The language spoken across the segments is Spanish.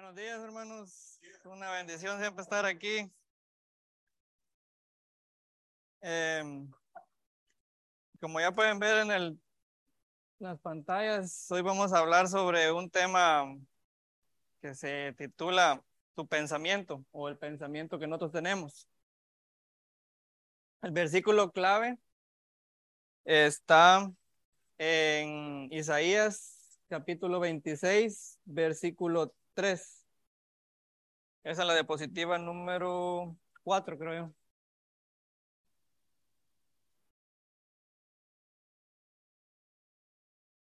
Buenos días, hermanos. Una bendición siempre estar aquí. Em, como ya pueden ver en el, las pantallas, hoy vamos a hablar sobre un tema que se titula Tu pensamiento o el pensamiento que nosotros tenemos. El versículo clave está en Isaías capítulo 26, versículo 3. Esa es la diapositiva número 4, creo yo.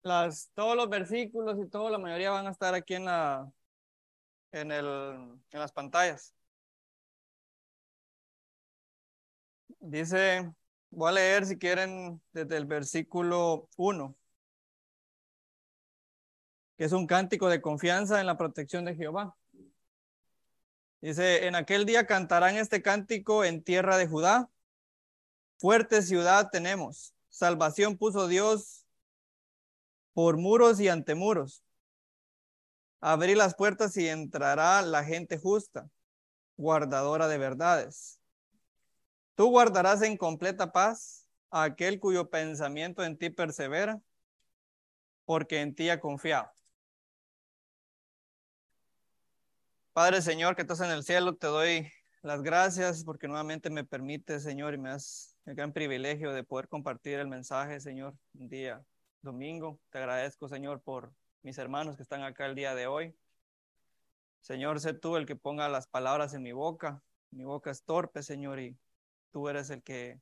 Las, todos los versículos y toda la mayoría van a estar aquí en, la, en, el, en las pantallas. Dice, voy a leer si quieren desde el versículo 1 que es un cántico de confianza en la protección de Jehová. Dice, en aquel día cantarán este cántico en tierra de Judá. Fuerte ciudad tenemos. Salvación puso Dios por muros y antemuros. Abrí las puertas y entrará la gente justa, guardadora de verdades. Tú guardarás en completa paz a aquel cuyo pensamiento en ti persevera, porque en ti ha confiado. Padre Señor, que estás en el cielo, te doy las gracias porque nuevamente me permite, Señor, y me das el gran privilegio de poder compartir el mensaje, Señor, un día domingo. Te agradezco, Señor, por mis hermanos que están acá el día de hoy. Señor, sé tú el que ponga las palabras en mi boca. Mi boca es torpe, Señor, y tú eres el que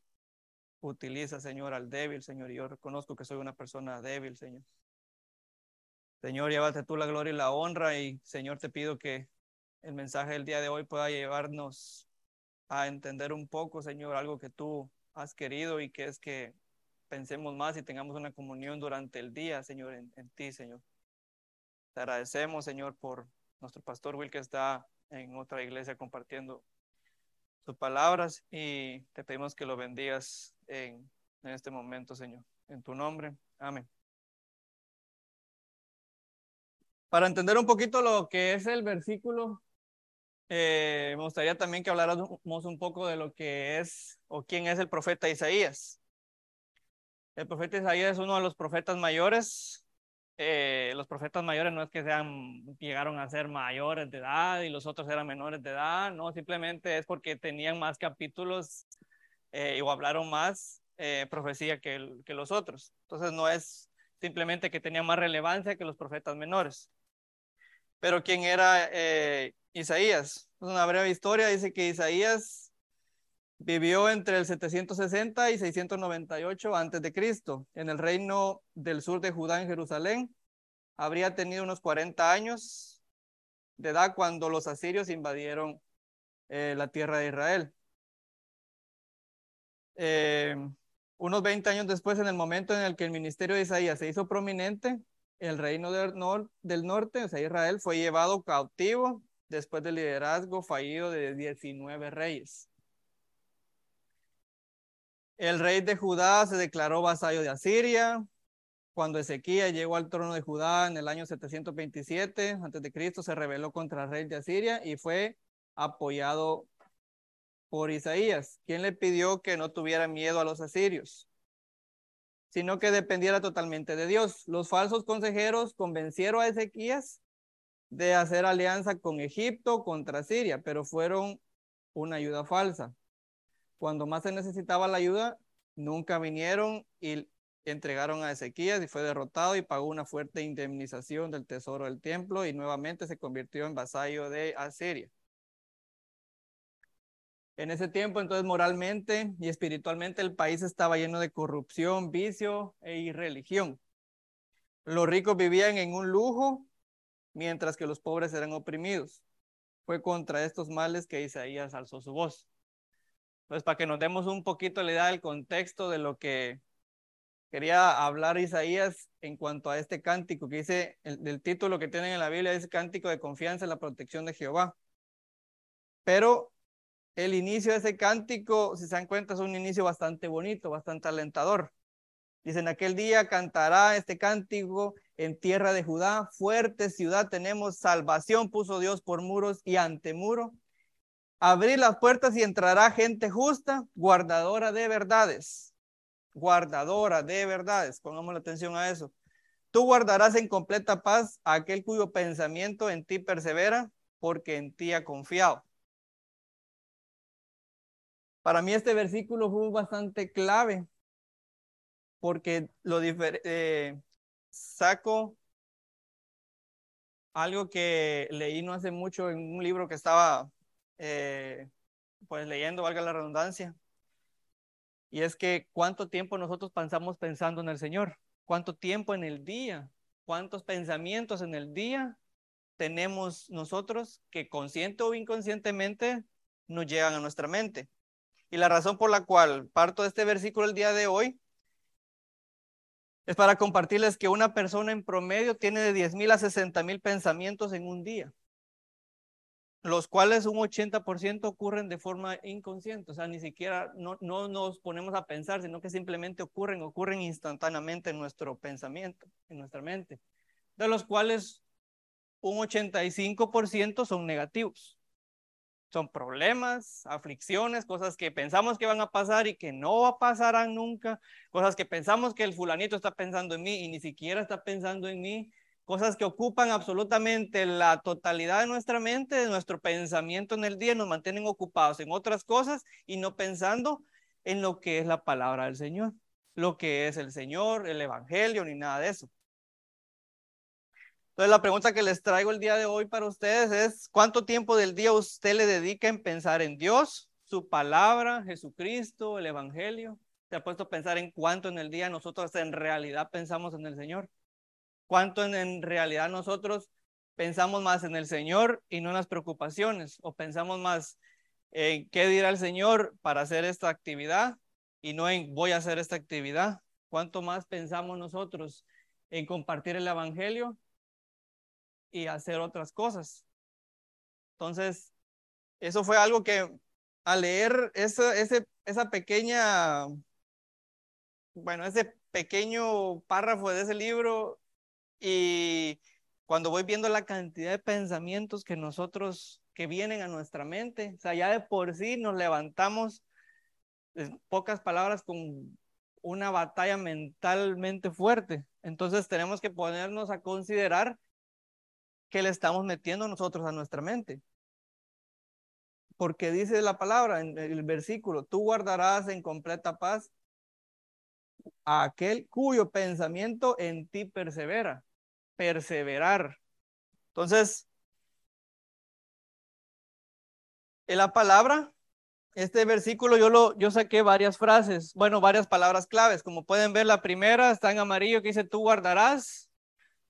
utiliza, Señor, al débil, Señor, y yo reconozco que soy una persona débil, Señor. Señor, llévate tú la gloria y la honra y, Señor, te pido que el mensaje del día de hoy pueda llevarnos a entender un poco, Señor, algo que tú has querido y que es que pensemos más y tengamos una comunión durante el día, Señor, en, ti, Señor. Te agradecemos, Señor, por nuestro pastor Will que está en otra iglesia compartiendo tus palabras y te pedimos que lo bendigas en, en este momento, Señor. En tu nombre. Amén. Para entender un poquito lo que es el versículo eh, me gustaría también que habláramos un poco de lo que es o quién es el profeta Isaías. El profeta Isaías es uno de los profetas mayores. Eh, los profetas mayores no es que sean, llegaron a ser mayores de edad y los otros eran menores de edad, no, simplemente es porque tenían más capítulos eh, o hablaron más profecía que, que los otros. Entonces no es simplemente que tenían más relevancia que los profetas menores. Pero quién era Isaías. Una breve historia dice que Isaías vivió entre el 760 y 698 antes de Cristo en el reino del sur de Judá en Jerusalén. Habría tenido unos 40 años de edad cuando los asirios invadieron eh, la tierra de Israel. Eh, unos 20 años después, en el momento en el que el ministerio de Isaías se hizo prominente, el reino del, norte, o sea, Israel, fue llevado cautivo después del liderazgo fallido de 19 reyes. El rey de Judá se declaró vasallo de Asiria. Cuando Ezequiel llegó al trono de Judá en el año 727 a.C., se rebeló contra el rey de Asiria y fue apoyado por Isaías, quien le pidió que no tuviera miedo a los asirios, sino que dependiera totalmente de Dios. Los falsos consejeros convencieron a Ezequías de hacer alianza con Egipto contra Siria, pero fueron una ayuda falsa. Cuando más se necesitaba la ayuda, nunca vinieron y entregaron a Ezequías y fue derrotado y pagó una fuerte indemnización del tesoro del templo y nuevamente se convirtió en vasallo de Asiria. En ese tiempo, entonces, moralmente y espiritualmente, el país estaba lleno de corrupción, vicio e irreligión. Los ricos vivían en un lujo mientras que los pobres eran oprimidos. Fue contra estos males que Isaías alzó su voz. Pues para que nos demos un poquito la idea del contexto de lo que quería hablar Isaías en cuanto a este cántico que dice, el, del título que tienen en la Biblia es Cántico de Confianza en la Protección de Jehová. Pero el inicio de ese cántico, si se dan cuenta, es un inicio bastante bonito, bastante alentador. Dicen, aquel día cantará este cántico en tierra de Judá, fuerte ciudad tenemos, salvación puso Dios por muros y ante muro. Abrir las puertas y entrará gente justa, guardadora de verdades, guardadora de verdades. Pongamos la atención a eso. Tú guardarás en completa paz a aquel cuyo pensamiento en ti persevera, porque en ti ha confiado. Para mí este versículo fue bastante clave, porque lo eh, saco algo que leí no hace mucho en un libro que estaba eh, pues leyendo, valga la redundancia. Y es que cuánto tiempo nosotros pensamos pensando en el Señor, cuánto tiempo en el día, cuántos pensamientos en el día tenemos nosotros que consciente o inconscientemente nos llegan a nuestra mente. Y la razón por la cual parto de este versículo el día de hoy es para compartirles que una persona en promedio tiene de 10 mil a 60 mil pensamientos en un día, los cuales un 80% ocurren de forma inconsciente, o sea, ni siquiera no, no nos ponemos a pensar, sino que simplemente ocurren, ocurren instantáneamente en nuestro pensamiento, en nuestra mente, de los cuales un 85% son negativos. Son problemas, aflicciones, cosas que pensamos que van a pasar y que no pasarán nunca, cosas que pensamos que el fulanito está pensando en mí y ni siquiera está pensando en mí, cosas que ocupan absolutamente la totalidad de nuestra mente, de nuestro pensamiento en el día, nos mantienen ocupados en otras cosas y no pensando en lo que es la palabra del Señor, lo que es el Señor, el Evangelio, ni nada de eso. Entonces la pregunta que les traigo el día de hoy para ustedes es, ¿cuánto tiempo del día usted le dedica en pensar en Dios, su palabra, Jesucristo, el Evangelio? ¿Se ha puesto a pensar en cuánto en el día nosotros en realidad pensamos en el Señor? ¿Cuánto en, realidad nosotros pensamos más en el Señor y no en las preocupaciones? ¿O pensamos más en qué dirá el Señor para hacer esta actividad y no en voy a hacer esta actividad? ¿Cuánto más pensamos nosotros en compartir el Evangelio y hacer otras cosas. Entonces, eso fue algo que al leer esa, ese, esa pequeña, bueno, ese pequeño párrafo de ese libro y cuando voy viendo la cantidad de pensamientos que nosotros, que vienen a nuestra mente, o sea, ya de por sí nos levantamos, pocas palabras, con una batalla mentalmente fuerte. Entonces tenemos que ponernos a considerar que le estamos metiendo nosotros a nuestra mente. Porque dice la palabra en el versículo, tú guardarás en completa paz a aquel cuyo pensamiento en ti persevera. Perseverar. Entonces, en la palabra, este versículo yo lo yo saqué varias frases, bueno, varias palabras claves. Como pueden ver, la primera está en amarillo que dice tú guardarás.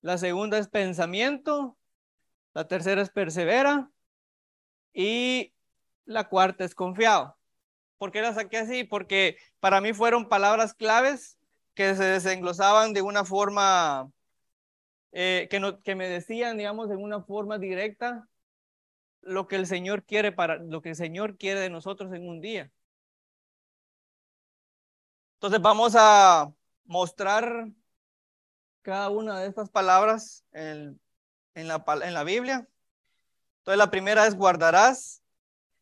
La segunda es pensamiento. La tercera es persevera. Y la cuarta es confiado. ¿Por qué la saqué así? Porque para mí fueron palabras claves que se desenglosaban de una forma eh, que, no, que me decían, digamos, en una forma directa lo que el Señor quiere para lo que el Señor quiere de nosotros en un día. Entonces vamos a mostrar cada una de estas palabras en en la, en la Biblia. Entonces la primera es guardarás.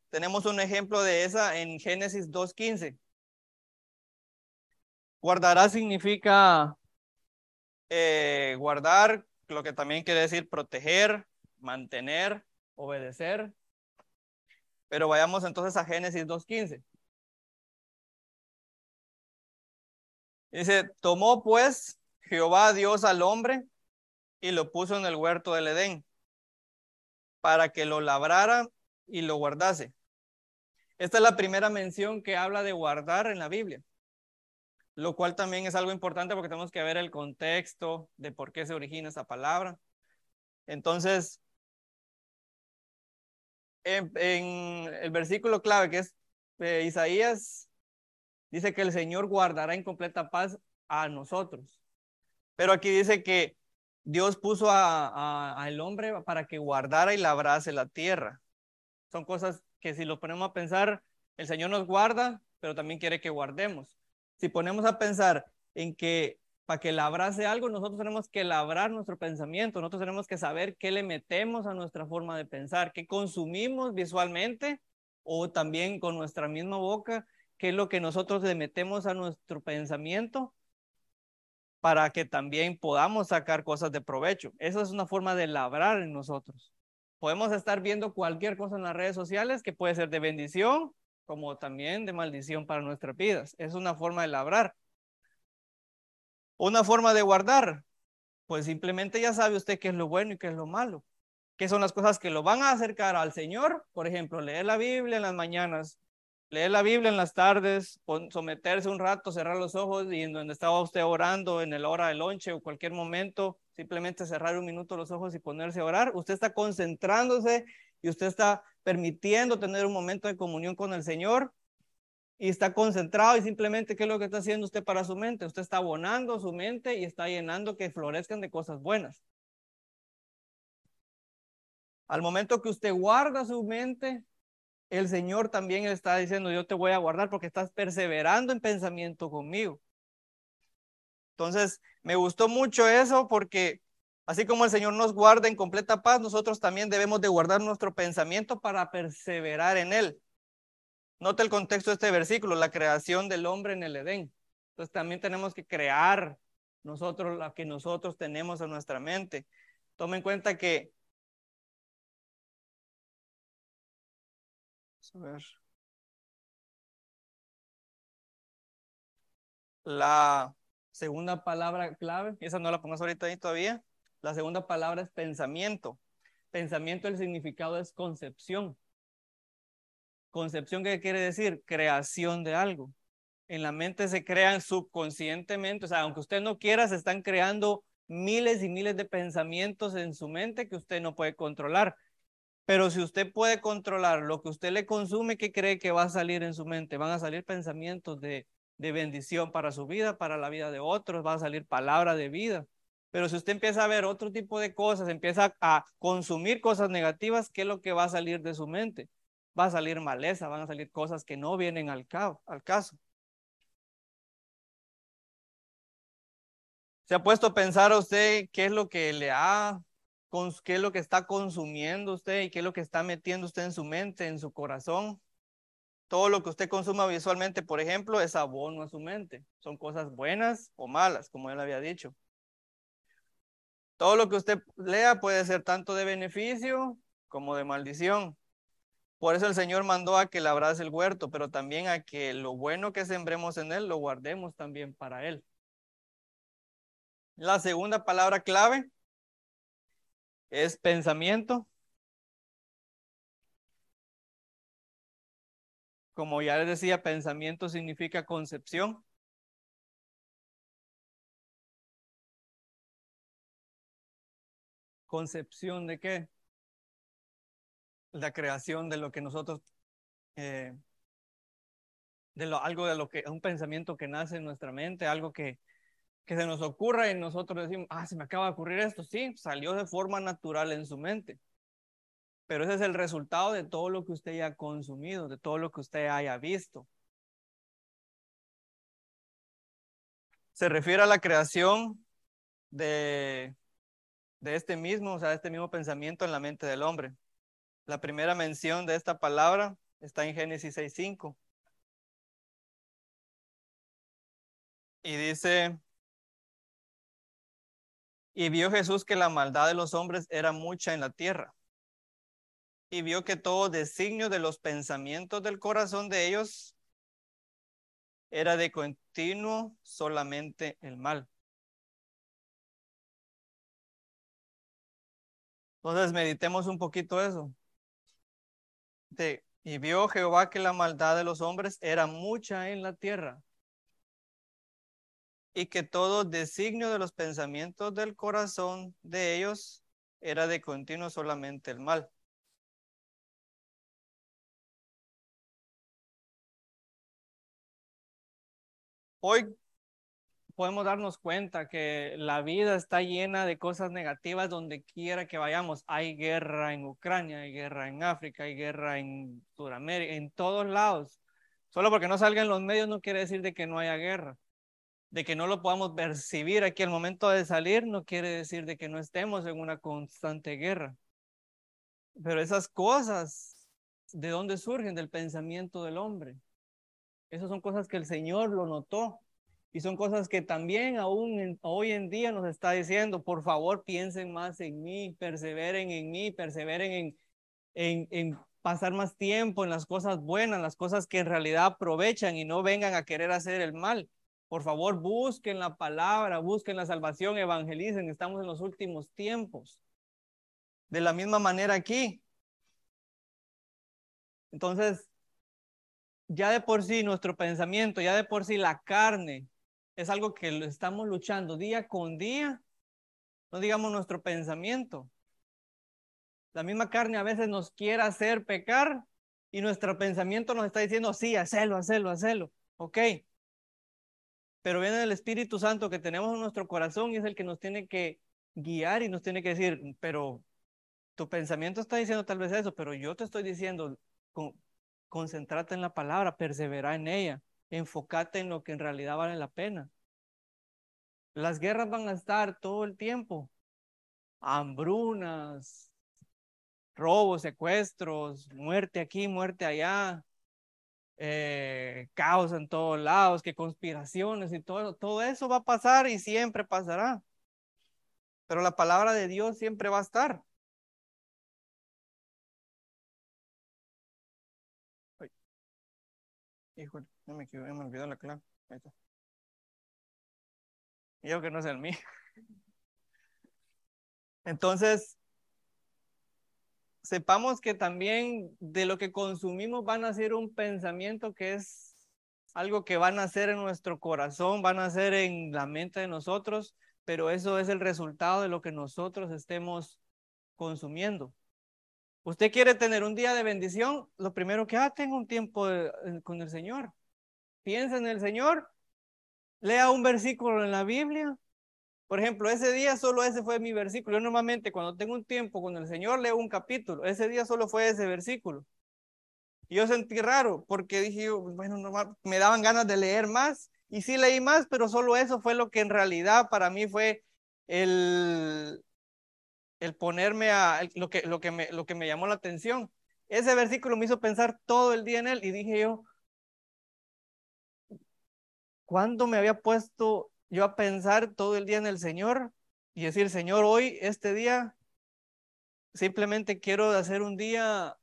Tenemos un ejemplo de esa en Génesis 2.15. Guardarás significa eh, guardar, lo que también quiere decir proteger, mantener, obedecer. Pero vayamos entonces a Génesis 2.15. Dice, tomó pues Jehová Dios al hombre y lo puso en el huerto del Edén para que lo labrara y lo guardase. Esta es la primera mención que habla de guardar en la Biblia, lo cual también es algo importante porque tenemos que ver el contexto de por qué se origina esa palabra. Entonces, en, el versículo clave que es eh, Isaías, dice que el Señor guardará en completa paz a nosotros. Pero aquí dice que Dios puso al hombre para que guardara y labrase la tierra. Son cosas que si lo ponemos a pensar, el Señor nos guarda, pero también quiere que guardemos. Si ponemos a pensar en que Para que labrase algo, nosotros tenemos que labrar nuestro pensamiento, nosotros tenemos que saber qué le metemos a nuestra forma de pensar, qué consumimos visualmente o también con nuestra misma boca, qué es lo que nosotros le metemos a nuestro pensamiento para que también podamos sacar cosas de provecho. Esa es una forma de labrar en nosotros. Podemos estar viendo cualquier cosa en las redes sociales que puede ser de bendición como también de maldición para nuestras vidas. Es una forma de labrar. Una forma de guardar, pues simplemente ya sabe usted qué es lo bueno y qué es lo malo. ¿Qué son las cosas que lo van a acercar al Señor? Por ejemplo, leer la Biblia en las mañanas, leer la Biblia en las tardes, someterse un rato, cerrar los ojos y en donde estaba usted orando, en el hora del lonche o cualquier momento, simplemente cerrar un minuto los ojos y ponerse a orar. Usted está concentrándose y usted está permitiendo tener un momento de comunión con el Señor y está concentrado y simplemente, ¿qué es lo que está haciendo usted para su mente? Usted está abonando su mente y está llenando que florezcan de cosas buenas. Al momento que usted guarda su mente, el Señor también está diciendo, yo te voy a guardar porque estás perseverando en pensamiento conmigo. Entonces, me gustó mucho eso porque así como el Señor nos guarda en completa paz, nosotros también debemos de guardar nuestro pensamiento para perseverar en él. Nota el contexto de este versículo, la creación del hombre en el Edén. Entonces también tenemos que crear nosotros lo que nosotros tenemos en nuestra mente. Tome en cuenta que a ver. La segunda palabra clave, esa no la pongas ahorita ahí todavía. La segunda palabra es pensamiento. Pensamiento, el significado es concepción. Concepción, ¿qué quiere decir? Creación de algo. En la mente se crean subconscientemente, o sea, aunque usted no quiera, se están creando miles y miles de pensamientos en su mente que usted no puede controlar. Pero si usted puede controlar lo que usted le consume, ¿qué cree que va a salir en su mente? Van a salir pensamientos de, de bendición para su vida, para la vida de otros, va a salir palabra de vida. Pero si usted empieza a ver otro tipo de cosas, empieza a consumir cosas negativas, ¿qué es lo que va a salir de su mente? Va a salir maleza, van a salir cosas que no vienen al, al caso. ¿Se ha puesto a pensar usted qué es lo que le ha qué es lo que está consumiendo usted y qué es lo que está metiendo usted en su mente, en su corazón. Todo lo que usted consuma visualmente, por ejemplo, es abono a su mente. Son cosas buenas o malas, como él había dicho. Todo lo que usted lea puede ser tanto de beneficio como de maldición. Por eso el Señor mandó a que labrase el huerto, pero también a que lo bueno que sembremos en él lo guardemos también para él. La segunda palabra clave es pensamiento. Como ya les decía, pensamiento significa concepción. ¿Concepción de qué? La creación de lo que nosotros, eh, de lo, algo de lo que, un pensamiento que nace en nuestra mente, algo que, que se nos ocurra y nosotros decimos, ah, se me acaba de ocurrir esto. Sí, salió de forma natural en su mente. Pero ese es el resultado de todo lo que usted haya consumido, de todo lo que usted haya visto. Se refiere a la creación de, de este mismo, o sea, este mismo pensamiento en la mente del hombre. La primera mención de esta palabra está en Génesis 6.5. Y dice, y vio Jesús que la maldad de los hombres era mucha en la tierra. Y vio que todo designio de los pensamientos del corazón de ellos era de continuo solamente el mal. Entonces meditemos un poquito eso. y vio Jehová que la maldad de los hombres era mucha en la tierra y que todo designio de los pensamientos del corazón de ellos era de continuo solamente el mal. Hoy podemos darnos cuenta que la vida está llena de cosas negativas donde quiera que vayamos. Hay guerra en Ucrania, hay guerra en África, hay guerra en Sudamérica, en todos lados. Solo porque no salgan los medios no quiere decir de que no haya guerra. De que no lo podamos percibir aquí al momento de salir no quiere decir de que no estemos en una constante guerra. Pero esas cosas, ¿de dónde surgen? Del pensamiento del hombre. Esas son cosas que el Señor lo notó. Y son cosas que también aún hoy en día nos está diciendo, por favor piensen más en mí, perseveren en mí, perseveren en, en, en pasar más tiempo en las cosas buenas, las cosas que en realidad aprovechan y no vengan a querer hacer el mal. Por favor, busquen la palabra, busquen la salvación, evangelicen, estamos en los últimos tiempos. De la misma manera aquí. Entonces, ya de por sí nuestro pensamiento, ya de por sí la carne, es algo que estamos luchando día con día, no digamos nuestro pensamiento. La misma carne a veces nos quiere hacer pecar y nuestro pensamiento nos está diciendo, sí, hacelo, hacelo, hacelo. Ok. Pero viene el Espíritu Santo que tenemos en nuestro corazón y es el que nos tiene que guiar y nos tiene que decir, pero tu pensamiento está diciendo tal vez eso, pero yo te estoy diciendo, concéntrate en la palabra, persevera en ella enfócate en lo que en realidad vale la pena. Las guerras van a estar todo el tiempo. Hambrunas, robos, secuestros, muerte aquí, muerte allá, eh, caos en todos lados, que conspiraciones y todo, todo eso va a pasar y siempre pasará. Pero la palabra de Dios siempre va a estar. Híjole. No me equivoqué, me olvidó la clave. Ahí está. Yo que no es el mío. Entonces, sepamos que también de lo que consumimos van a ser un pensamiento que es algo que van a hacer en nuestro corazón, van a ser en la mente de nosotros, pero eso es el resultado de lo que nosotros estemos consumiendo. Usted quiere tener un día de bendición, lo primero que haga, tenga un tiempo eh, con el Señor piensa en el Señor, lea un versículo en la Biblia. Por ejemplo, ese día solo ese fue mi versículo. Yo normalmente cuando tengo un tiempo con el Señor leo un capítulo. Ese día solo fue ese versículo. Y yo sentí raro porque dije, bueno, no, me daban ganas de leer más. Y sí leí más, pero solo eso fue lo que en realidad para mí fue el, el ponerme a lo que, lo, que me, lo que me llamó la atención. Ese versículo me hizo pensar todo el día en él y dije yo, ¿Cuándo me había puesto yo a pensar todo el día en el Señor y decir, Señor, hoy, este día, simplemente quiero hacer un día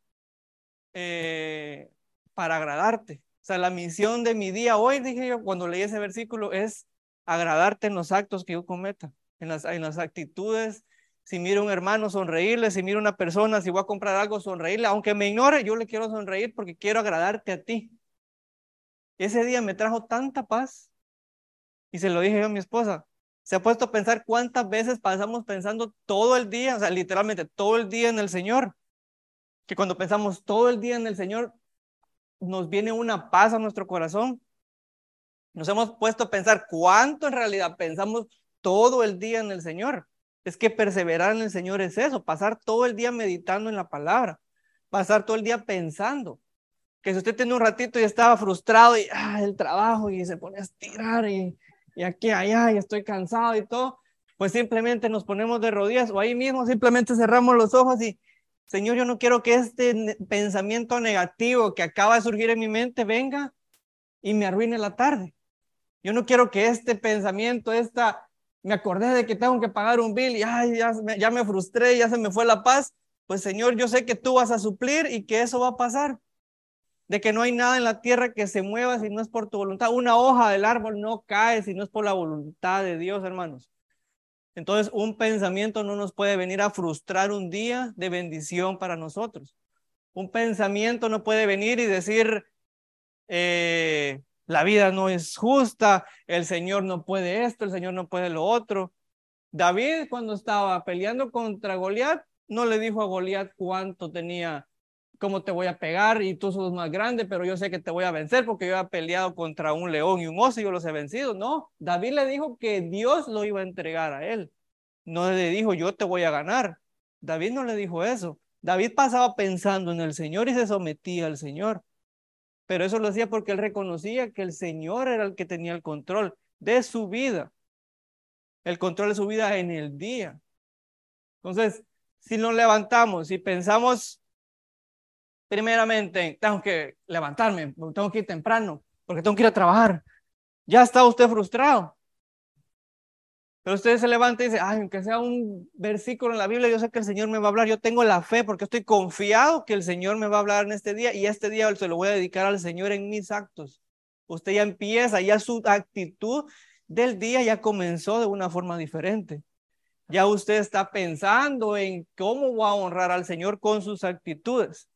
eh, para agradarte? O sea, la misión de mi día hoy, dije yo, cuando leí ese versículo, es agradarte en los actos que yo cometa, en las, en las actitudes. Si miro a un hermano, sonreírle. Si miro a una persona, si voy a comprar algo, sonreírle. Aunque me ignore, yo le quiero sonreír porque quiero agradarte a ti. Ese día me trajo tanta paz. Y se lo dije yo a mi esposa. Se ha puesto a pensar cuántas veces pasamos pensando todo el día, o sea, literalmente todo el día en el Señor. Que cuando pensamos todo el día en el Señor, nos viene una paz a nuestro corazón. Nos hemos puesto a pensar cuánto en realidad pensamos todo el día en el Señor. Es que perseverar en el Señor es eso, pasar todo el día meditando en la palabra, pasar todo el día pensando que si usted tiene un ratito y estaba frustrado y ah, el trabajo y se pone a estirar y, y aquí, allá y estoy cansado y todo, pues simplemente nos ponemos de rodillas o ahí mismo simplemente cerramos los ojos y, Señor, yo no quiero que este pensamiento negativo que acaba de surgir en mi mente venga y me arruine la tarde. Yo no quiero que este pensamiento, esta, me acordé de que tengo que pagar un bill y ay, ya, ya me frustré, ya se me fue la paz. Pues Señor, yo sé que tú vas a suplir y que eso va a pasar de que no hay nada en la tierra que se mueva si no es por tu voluntad. Una hoja del árbol no cae si no es por la voluntad de Dios, hermanos. Entonces, un pensamiento no nos puede venir a frustrar un día de bendición para nosotros. Un pensamiento no puede venir y decir, eh, la vida no es justa, el Señor no puede esto, el Señor no puede lo otro. David, cuando estaba peleando contra Goliat, no le dijo a Goliat cuánto tenía cómo te voy a pegar y tú sos más grande, pero yo sé que te voy a vencer porque yo he peleado contra un león y un oso y yo los he vencido. No, David le dijo que Dios lo iba a entregar a él. No le dijo, yo te voy a ganar. David no le dijo eso. David pasaba pensando en el Señor y se sometía al Señor. Pero eso lo hacía porque él reconocía que el Señor era el que tenía el control. de su vida. El control de su vida en el día. Entonces, si nos levantamos y pensamos primeramente, tengo que levantarme, tengo que ir temprano, porque tengo que ir a trabajar, ya está usted frustrado. Pero usted se levanta y dice, ay, aunque sea un versículo en la Biblia, yo sé que el Señor me va a hablar, yo tengo la fe porque estoy confiado que el Señor me va a hablar en este día y este día se lo voy a dedicar al Señor en mis actos. Usted ya empieza, ya su actitud del día ya comenzó de una forma diferente. Ya usted está pensando en cómo va a honrar al Señor con sus actitudes.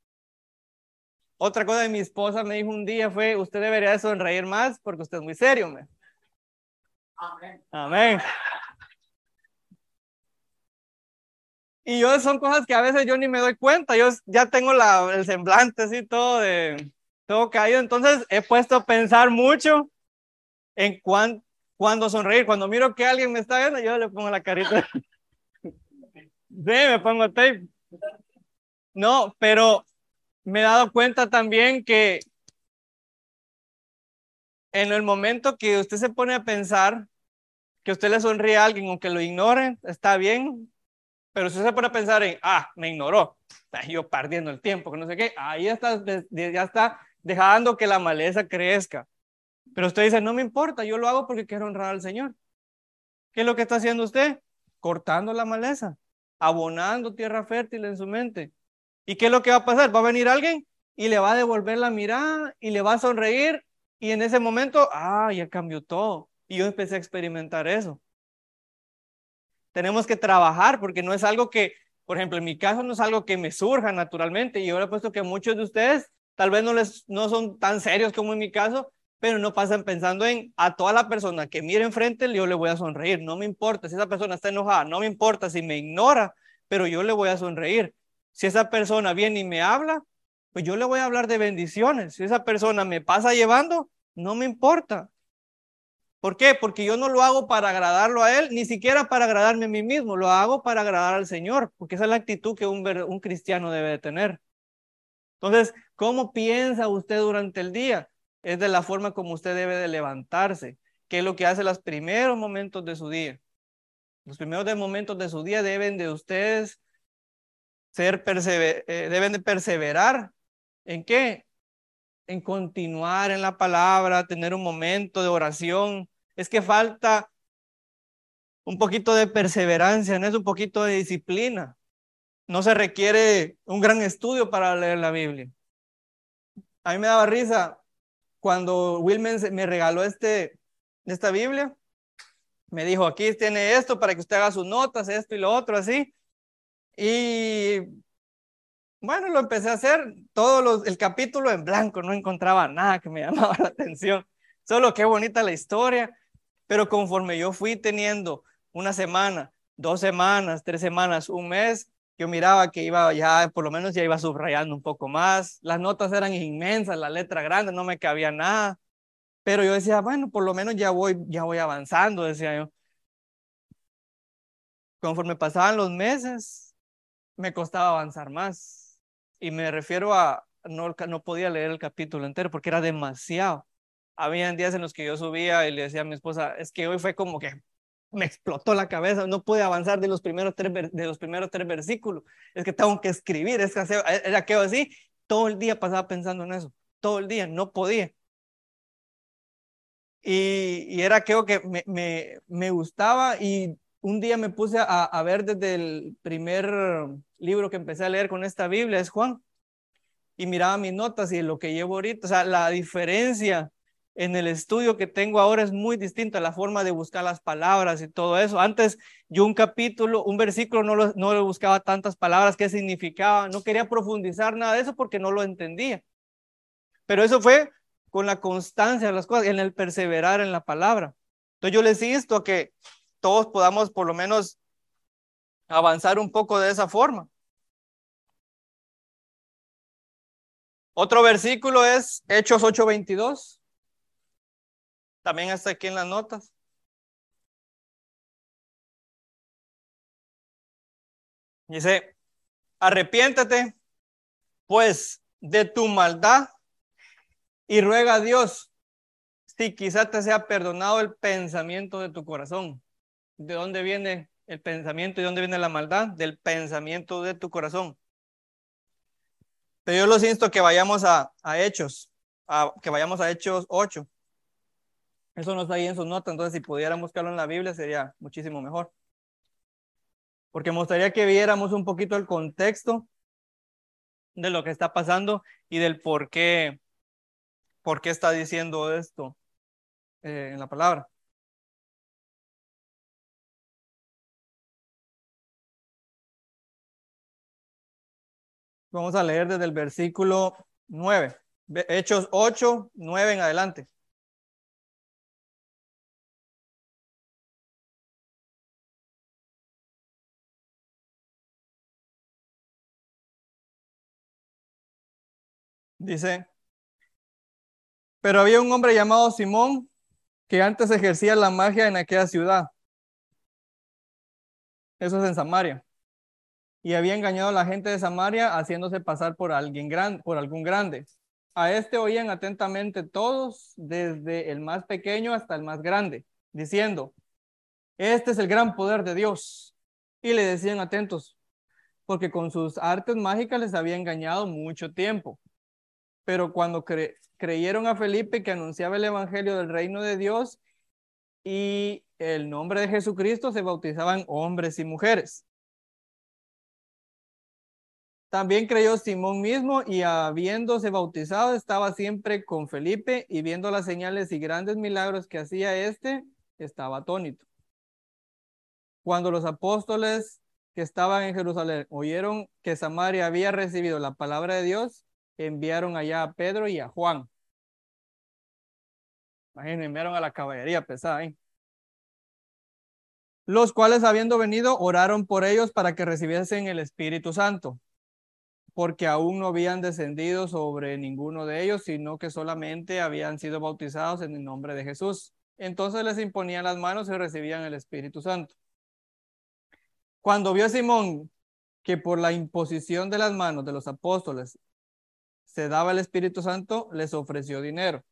Otra cosa de mi esposa me dijo un día fue, usted debería sonreír más porque usted es muy serio. Amén. Amén. Y yo son cosas que a veces yo ni me doy cuenta. Yo ya tengo la, el semblante así todo de todo caído. Entonces he puesto a pensar mucho en cuán, cuando sonreír. Cuando miro que alguien me está viendo, yo le pongo la carita. sí, me pongo tape. No, pero me he dado cuenta también que en el momento que usted se pone a pensar que usted le sonríe a alguien aunque lo ignore, está bien, pero si usted se pone a pensar en, ah, me ignoró, yo perdiendo el tiempo, que no sé qué, ahí está, ya está dejando que la maleza crezca. Pero usted dice, no me importa, yo lo hago porque quiero honrar al Señor. ¿Qué es lo que está haciendo usted? Cortando la maleza, abonando tierra fértil en su mente. ¿Y qué es lo que va a pasar? Va a venir alguien y le va a devolver la mirada y le va a sonreír y en ese momento, ah, ya cambió todo. Y yo empecé a experimentar eso. Tenemos que trabajar porque no es algo que, por ejemplo, en mi caso no es algo que me surja naturalmente. Y yo he puesto que muchos de ustedes tal vez no, les, no son tan serios como en mi caso, pero no pasan pensando en a toda la persona que mire enfrente, yo le voy a sonreír. No me importa si esa persona está enojada, no me importa si me ignora, pero yo le voy a sonreír. Si esa persona viene y me habla, pues yo le voy a hablar de bendiciones. Si esa persona me pasa llevando, no me importa. ¿Por qué? Porque yo no lo hago para agradarlo a él, ni siquiera para agradarme a mí mismo, lo hago para agradar al Señor, porque esa es la actitud que un, cristiano debe de tener. Entonces, ¿cómo piensa usted durante el día? Es de la forma como usted debe de levantarse, que es lo que hace los primeros momentos de su día. Los primeros momentos de su día deben de ustedes eh, deben de perseverar. ¿En qué? En continuar en la palabra, tener un momento de oración. Es que falta un poquito de perseverancia, no es un poquito de disciplina. No se requiere un gran estudio para leer la Biblia. A mí me daba risa cuando Wilmen me regaló este, esta Biblia. Me dijo, aquí tiene esto para que usted haga sus notas, esto y lo otro, así. Y bueno, lo empecé a hacer, todo los, el capítulo en blanco, no encontraba nada que me llamaba la atención. Solo qué bonita la historia. Pero conforme yo fui teniendo una semana, dos semanas, tres semanas, un mes, yo miraba que iba ya, por lo menos ya iba subrayando un poco más. Las notas eran inmensas, la letra grande, no me cabía nada. Pero yo decía, bueno, por lo menos ya voy, ya voy avanzando, decía yo. Conforme pasaban los meses, me costaba avanzar más. Y me refiero a, no, no podía leer el capítulo entero porque era demasiado. Habían días en los que yo subía y le decía a mi esposa, es que hoy fue como que me explotó la cabeza, no pude avanzar de los primeros tres, de los primeros tres versículos, es que tengo que escribir, es que era que así, todo el día pasaba pensando en eso, todo el día, no podía. Y, y era que me, me, me, gustaba y un día me puse a, ver desde el primer libro que empecé a leer con esta Biblia, es Juan, y miraba mis notas y lo que llevo ahorita, o sea, la diferencia en el estudio que tengo ahora es muy distinta la forma de buscar las palabras y todo eso. Antes yo un capítulo, un versículo no lo, no le buscaba tantas palabras, qué significaba, no quería profundizar nada de eso porque no lo entendía. Pero eso fue con la constancia de las cosas, en el perseverar en la palabra. Entonces yo les insto a que todos podamos por lo menos avanzar un poco de esa forma. Otro versículo es Hechos 8:22. También está aquí en las notas. Dice, arrepiéntate pues de tu maldad y ruega a Dios si quizá te sea perdonado el pensamiento de tu corazón. ¿De dónde viene el pensamiento y de dónde viene la maldad? Del pensamiento de tu corazón. Pero yo los insto que vayamos a, a Hechos, a, que vayamos a Hechos 8. Eso no está ahí en sus notas, entonces si pudieran buscarlo en la Biblia sería muchísimo mejor. Porque me gustaría que viéramos un poquito el contexto de lo que está pasando y del por qué, por qué está diciendo esto eh, en la palabra. Vamos a leer desde el versículo 9, Hechos 8, 9 en adelante. Dice, pero había un hombre llamado Simón que antes ejercía la magia en aquella ciudad. Eso es en Samaria. Y había engañado a la gente de Samaria haciéndose pasar por alguien grande, por algún grande. A este oían atentamente todos, desde el más pequeño hasta el más grande, diciendo, este es el gran poder de Dios. Y le decían atentos, porque con sus artes mágicas les había engañado mucho tiempo. Pero cuando creyeron a Felipe que anunciaba el Evangelio del reino de Dios y el nombre de Jesucristo, se bautizaban hombres y mujeres. También creyó Simón mismo y habiéndose bautizado estaba siempre con Felipe y viendo las señales y grandes milagros que hacía éste, estaba atónito. Cuando los apóstoles que estaban en Jerusalén oyeron que Samaria había recibido la palabra de Dios, enviaron allá a Pedro y a Juan. Imagínense, enviaron a la caballería pesada. ¿eh? Los cuales, habiendo venido, oraron por ellos para que recibiesen el Espíritu Santo, porque aún no habían descendido sobre ninguno de ellos, sino que solamente habían sido bautizados en el nombre de Jesús. Entonces les imponían las manos y recibían el Espíritu Santo. Cuando vio Simón que por la imposición de las manos de los apóstoles se daba el Espíritu Santo, les ofreció dinero.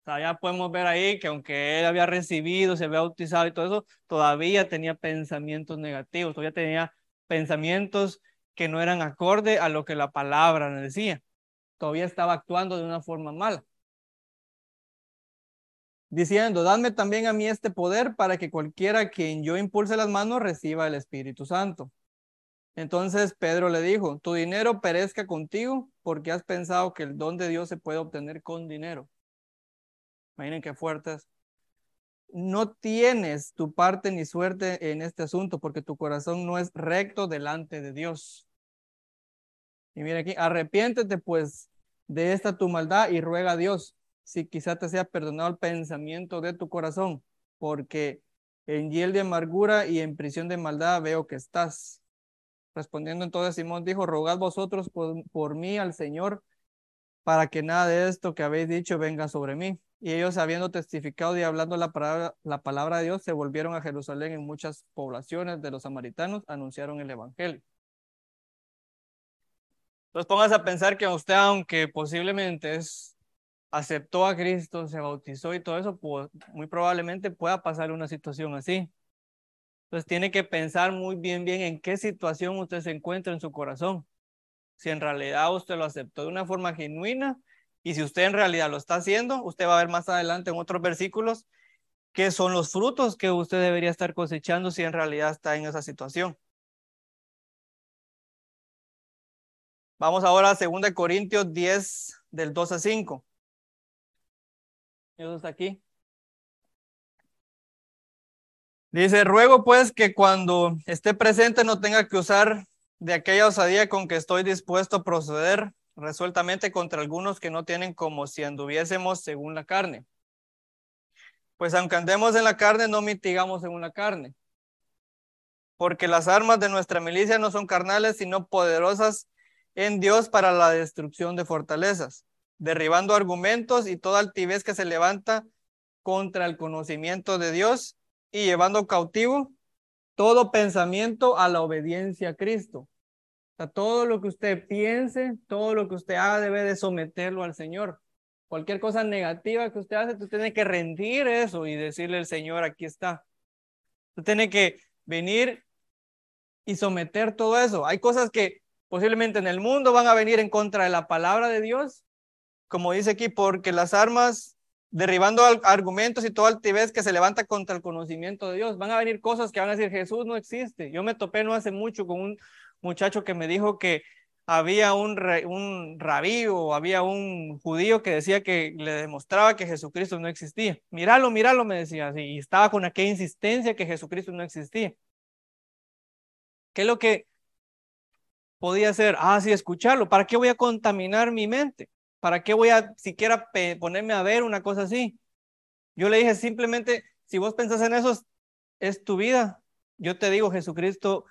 O sea, ya podemos ver ahí que aunque él había recibido, se había bautizado y todo eso, todavía tenía pensamientos negativos, todavía tenía pensamientos que no eran acorde a lo que la palabra le decía. Todavía estaba actuando de una forma mala. Diciendo, dadme también a mí este poder para que cualquiera quien yo impulse las manos reciba el Espíritu Santo. Entonces Pedro le dijo, tu dinero perezca contigo porque has pensado que el don de Dios se puede obtener con dinero. Imaginen qué fuertes. No tienes tu parte ni suerte en este asunto porque tu corazón no es recto delante de Dios. Y mira aquí, arrepiéntete pues de esta tu maldad y ruega a Dios si quizá te sea perdonado el pensamiento de tu corazón, porque en hiel de amargura y en prisión de maldad veo que estás. Respondiendo entonces Simón dijo, rogad vosotros por, mí al Señor para que nada de esto que habéis dicho venga sobre mí. Y ellos, habiendo testificado y hablando la palabra, la palabra de Dios, se volvieron a Jerusalén en muchas poblaciones de los samaritanos, anunciaron el Evangelio. Entonces pongas a pensar que usted, aunque posiblemente es, aceptó a Cristo, se bautizó y todo eso, pues, muy probablemente pueda pasar una situación así. Entonces tiene que pensar muy bien, bien en qué situación usted se encuentra en su corazón. Si en realidad usted lo aceptó de una forma genuina y si usted en realidad lo está haciendo, usted va a ver más adelante en otros versículos qué son los frutos que usted debería estar cosechando si en realidad está en esa situación. Vamos ahora a 2 Corintios 10 del 2 a 5. Eso está aquí. Dice, ruego pues que cuando esté presente no tenga que usar de aquella osadía con que estoy dispuesto a proceder resueltamente contra algunos que no tienen como si anduviésemos según la carne. Pues aunque andemos en la carne, no mitigamos según la carne. Porque las armas de nuestra milicia no son carnales, sino poderosas en Dios para la destrucción de fortalezas, derribando argumentos y toda altivez que se levanta contra el conocimiento de Dios y llevando cautivo todo pensamiento a la obediencia a Cristo. O todo lo que usted piense, todo lo que usted haga debe de someterlo al Señor. Cualquier cosa negativa que usted hace, tú tiene que rendir eso y decirle al Señor, aquí está. Tú tiene que venir y someter todo eso. Hay cosas que posiblemente en el mundo van a venir en contra de la palabra de Dios, como dice aquí, porque las armas, derribando argumentos y toda altivez que se levanta contra el conocimiento de Dios, van a venir cosas que van a decir, Jesús no existe. Yo me topé no hace mucho con un muchacho que me dijo que había un, un rabí o había un judío que decía que le demostraba que Jesucristo no existía. Míralo, míralo, me decía y estaba con aquella insistencia que Jesucristo no existía. ¿Qué es lo que podía hacer? Ah, sí, escucharlo. ¿Para qué voy a contaminar mi mente? ¿Para qué voy a siquiera ponerme a ver una cosa así? Yo le dije simplemente, si vos pensás en eso, es tu vida. Yo te digo, Jesucristo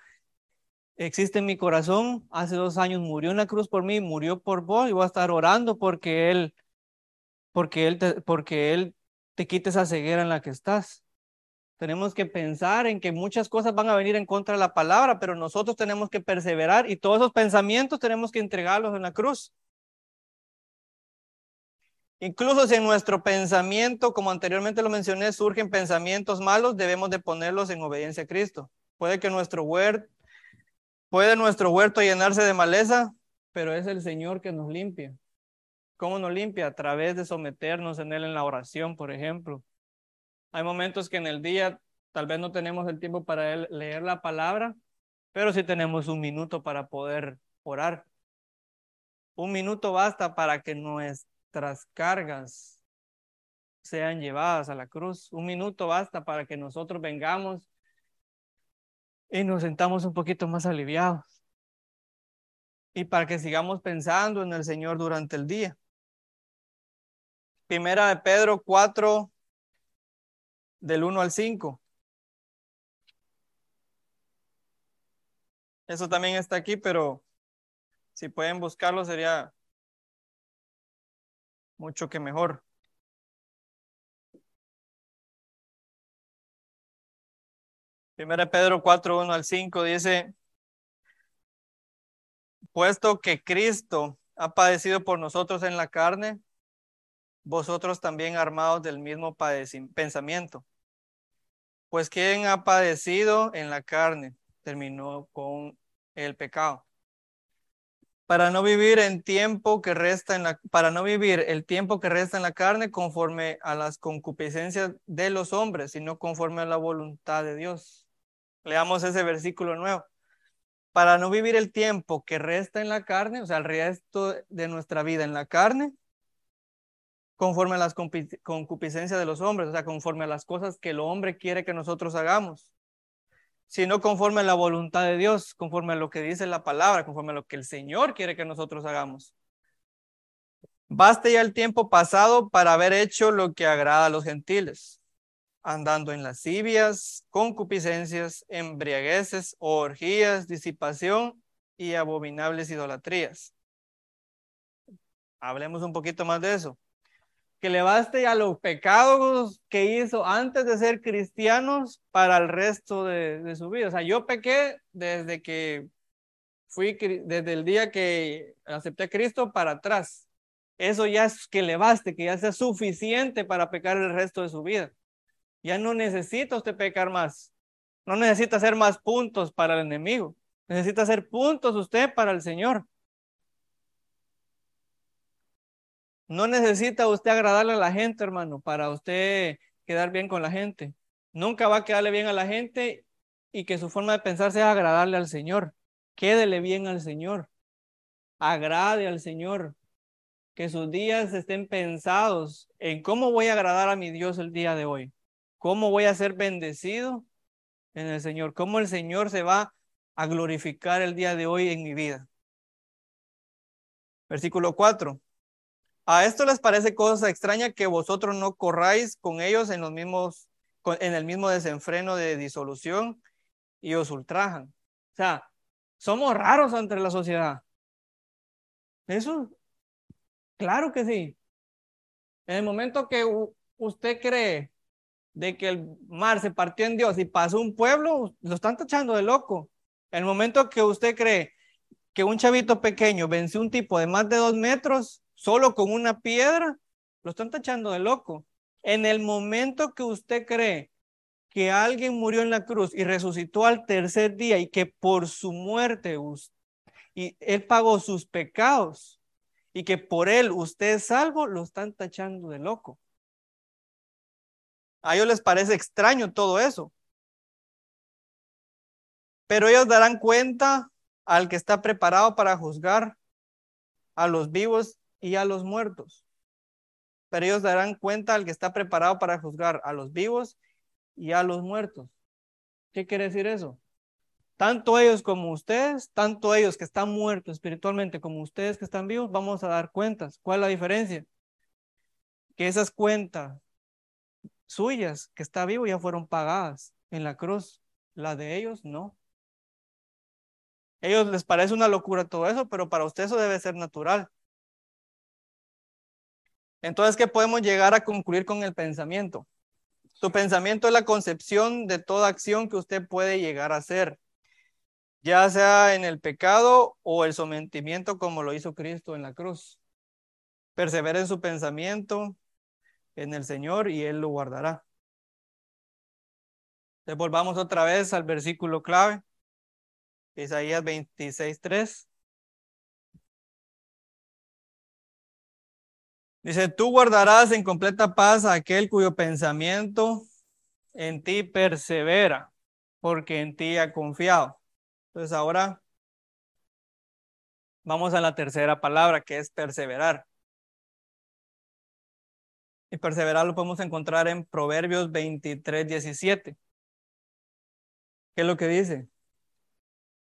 existe en mi corazón. Hace dos años murió en la cruz por mí, murió por vos y voy a estar orando porque Él, porque Él, porque Él te quite esa ceguera en la que estás. Tenemos que pensar en que muchas cosas van a venir en contra de la palabra, pero nosotros tenemos que perseverar y todos esos pensamientos tenemos que entregarlos en la cruz. Incluso si en nuestro pensamiento, como anteriormente lo mencioné, surgen pensamientos malos, debemos de ponerlos en obediencia a Cristo. Puede que nuestro huerto, Puede nuestro huerto llenarse de maleza, pero es el Señor que nos limpia. ¿Cómo nos limpia? A través de someternos en Él en la oración, por ejemplo. Hay momentos que en el día tal vez no tenemos el tiempo para leer la palabra, pero sí tenemos un minuto para poder orar. Un minuto basta para que nuestras cargas sean llevadas a la cruz. Un minuto basta para que nosotros vengamos y nos sentamos un poquito más aliviados. Y para que sigamos pensando en el Señor durante el día. Primera de Pedro 4, del 1 al 5. Eso también está aquí, pero si pueden buscarlo sería mucho que mejor. Primera Pedro 4, 1 al 5 dice, puesto que Cristo ha padecido por nosotros en la carne, vosotros también armados del mismo pensamiento. Pues quien ha padecido en la carne terminó con el pecado. Para no vivir en tiempo que resta en la para no vivir el tiempo que resta en la carne conforme a las concupiscencias de los hombres, sino conforme a la voluntad de Dios. Leamos ese versículo nuevo. Para no vivir el tiempo que resta en la carne, o sea, el resto de nuestra vida en la carne, conforme a las concupiscencias de los hombres, o sea, conforme a las cosas que el hombre quiere que nosotros hagamos, sino conforme a la voluntad de Dios, conforme a lo que dice la palabra, conforme a lo que el Señor quiere que nosotros hagamos. Baste ya el tiempo pasado para haber hecho lo que agrada a los gentiles andando en lascivias, concupiscencias, embriagueces, orgías, disipación y abominables idolatrías. Hablemos un poquito más de eso. Que le baste a los pecados que hizo antes de ser cristianos para el resto de, de su vida. O sea, yo pequé desde que fui, desde el día que acepté a Cristo para atrás. Eso ya es que le baste, que ya sea suficiente para pecar el resto de su vida. Ya no necesita usted pecar más. No necesita hacer más puntos para el enemigo. Necesita hacer puntos usted para el Señor. No necesita usted agradarle a la gente, hermano, para usted quedar bien con la gente. Nunca va a quedarle bien a la gente y que su forma de pensar sea agradarle al Señor. Quédele bien al Señor. Agrade al Señor. Que sus días estén pensados en cómo voy a agradar a mi Dios el día de hoy. ¿Cómo voy a ser bendecido en el Señor? ¿Cómo el Señor se va a glorificar el día de hoy en mi vida? Versículo 4. A esto les parece cosa extraña que vosotros no corráis con ellos en los mismos, en el mismo desenfreno de disolución y os ultrajan. O sea, somos raros entre la sociedad. Eso, claro que sí. En el momento que usted cree de que el mar se partió en Dios y pasó un pueblo, lo están tachando de loco. El momento que usted cree que un chavito pequeño venció un tipo de más de dos metros solo con una piedra, lo están tachando de loco. En el momento que usted cree que alguien murió en la cruz y resucitó al tercer día y que por su muerte y él pagó sus pecados y que por él usted es salvo, lo están tachando de loco. A ellos les parece extraño todo eso. Pero ellos darán cuenta al que está preparado para juzgar a los vivos y a los muertos. Pero ellos darán cuenta al que está preparado para juzgar a los vivos y a los muertos. ¿Qué quiere decir eso? Tanto ellos como ustedes, tanto ellos que están muertos espiritualmente como ustedes que están vivos, vamos a dar cuentas. ¿Cuál es la diferencia? Que esas cuentas suyas que está vivo ya fueron pagadas en la cruz. La de ellos no. Ellos les parece una locura todo eso, pero para usted eso debe ser natural. Entonces, ¿qué podemos llegar a concluir con el pensamiento? Su pensamiento es la concepción de toda acción que usted puede llegar a hacer, ya sea en el pecado o el sometimiento como lo hizo Cristo en la cruz. Persevera en su pensamiento, en el Señor y Él lo guardará. volvamos otra vez al versículo clave. Isaías 26, 3. Dice, tú guardarás en completa paz a aquel cuyo pensamiento en ti persevera, porque en ti ha confiado. Entonces ahora vamos a la tercera palabra, que es perseverar. Y perseverar lo podemos encontrar en Proverbios 23, 17. ¿Qué es lo que dice?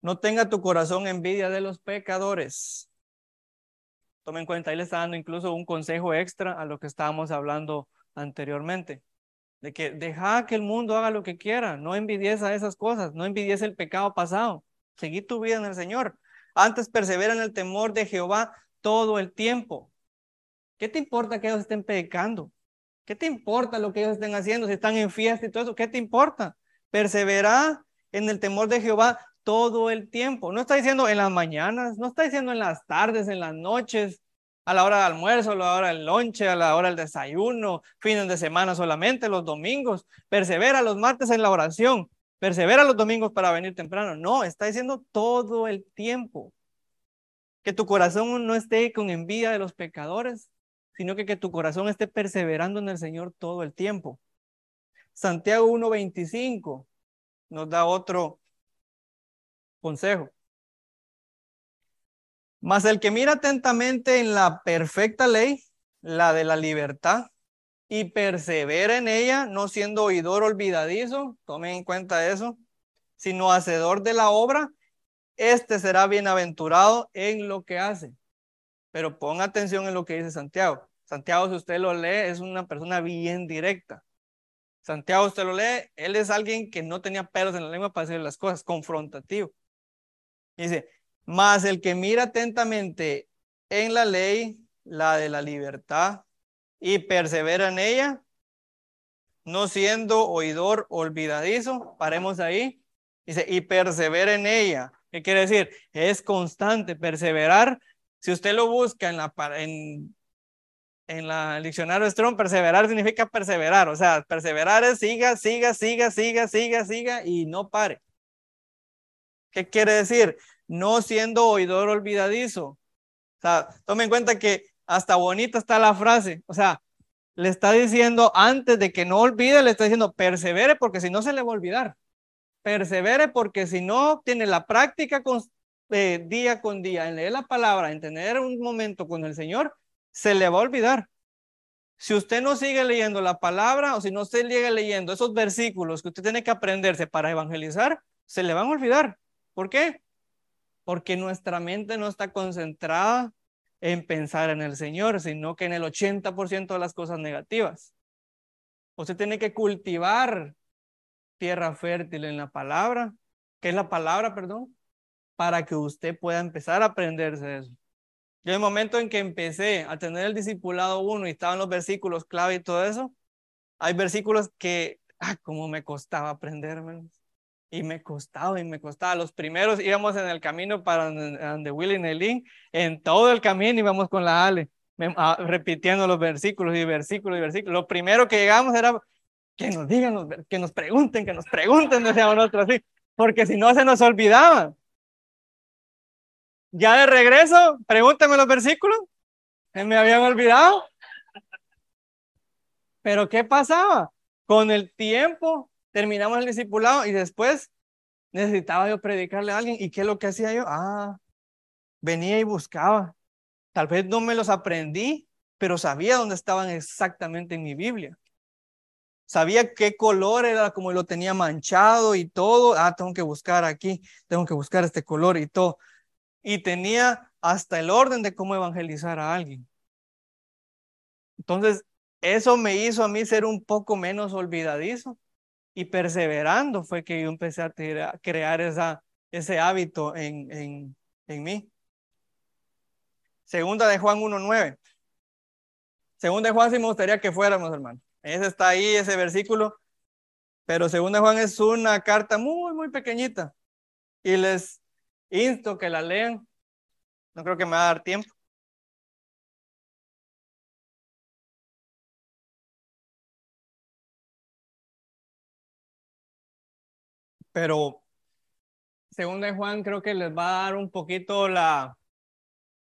No tenga tu corazón envidia de los pecadores. Tome en cuenta, ahí le está dando incluso un consejo extra a lo que estábamos hablando anteriormente. De que deja que el mundo haga lo que quiera, no envidies a esas cosas, no envidies el pecado pasado. Seguí tu vida en el Señor. Antes persevera en el temor de Jehová todo el tiempo. ¿Qué te importa que ellos estén pecando? ¿Qué te importa lo que ellos estén haciendo? Si están en fiesta y todo eso, ¿qué te importa? Persevera en el temor de Jehová todo el tiempo. No está diciendo en las mañanas, no está diciendo en las tardes, en las noches, a la hora del almuerzo, a la hora del lonche, a la hora del desayuno, fines de semana solamente, los domingos. Persevera los martes en la oración. Persevera los domingos para venir temprano. No, está diciendo todo el tiempo. Que tu corazón no esté con envidia de los pecadores, sino que, que tu corazón esté perseverando en el Señor todo el tiempo. Santiago 1.25 nos da otro consejo. Mas el que mira atentamente en la perfecta ley, la de la libertad, y persevera en ella, no siendo oidor olvidadizo, tomen en cuenta eso, sino hacedor de la obra, este será bienaventurado en lo que hace. Pero ponga atención en lo que dice Santiago. Santiago, si usted lo lee, es una persona bien directa. Santiago, usted lo lee, él es alguien que no tenía pelos en la lengua para hacer las cosas, confrontativo. Dice, más el que mira atentamente en la ley, la de la libertad, y persevera en ella, no siendo oidor olvidadizo, paremos ahí. Dice, y persevera en ella. ¿Qué quiere decir? Es constante, perseverar. Si usted lo busca en la, en, en el diccionario Strong, perseverar significa perseverar. O sea, perseverar es siga, siga, siga, siga, siga, siga y no pare. ¿Qué quiere decir? No siendo oidor olvidadizo. O sea, tome en cuenta que hasta bonita está la frase. O sea, le está diciendo antes de que no olvide, le está diciendo persevere porque si no se le va a olvidar. Persevere porque si no tiene la práctica con, eh, día con día en leer la palabra, en tener un momento con el Señor, se le va a olvidar. Si usted no sigue leyendo la palabra o si no se sigue leyendo esos versículos que usted tiene que aprenderse para evangelizar, se le van a olvidar. ¿Por qué? Porque nuestra mente no está concentrada en pensar en el Señor, sino que en el 80% de las cosas negativas. Usted tiene que cultivar tierra fértil en la palabra, que es la palabra, perdón, para que usted pueda empezar a aprenderse eso. Yo en el momento en que empecé a tener el discipulado uno y estaban los versículos clave y todo eso, hay versículos que, ah, como me costaba aprenderme. Y me costaba y me costaba. Los primeros íbamos en el camino para donde Willy Nelín, en todo el camino íbamos con la Ale. ah, repitiendo los versículos y versículos y versículos. Lo primero que llegamos era que nos digan, que nos pregunten, que nos pregunten, decíamos nosotros así, porque si no se nos olvidaba. Ya de regreso, pregúntame los versículos. Me habían olvidado. Pero ¿qué pasaba? Con el tiempo terminamos el discipulado y después necesitaba yo predicarle a alguien. ¿Y qué es lo que hacía yo? Ah, venía y buscaba. Tal vez no me los aprendí, pero sabía dónde estaban exactamente en mi Biblia. Sabía qué color era como lo tenía manchado y todo. Ah, tengo que buscar aquí, tengo que buscar este color y todo. Y tenía hasta el orden de cómo evangelizar a alguien. Entonces, eso me hizo a mí ser un poco menos olvidadizo y perseverando fue que yo empecé a crear ese hábito en, en, en mí. Segunda de Juan 1.9. Segunda de Juan sí me gustaría que fuéramos, hermano. Ese está ahí, ese versículo. Pero segunda de Juan es una carta muy, muy pequeñita. Y les insto que la lean. No creo que me va a dar tiempo. Pero segunda de Juan creo que les va a dar un poquito la,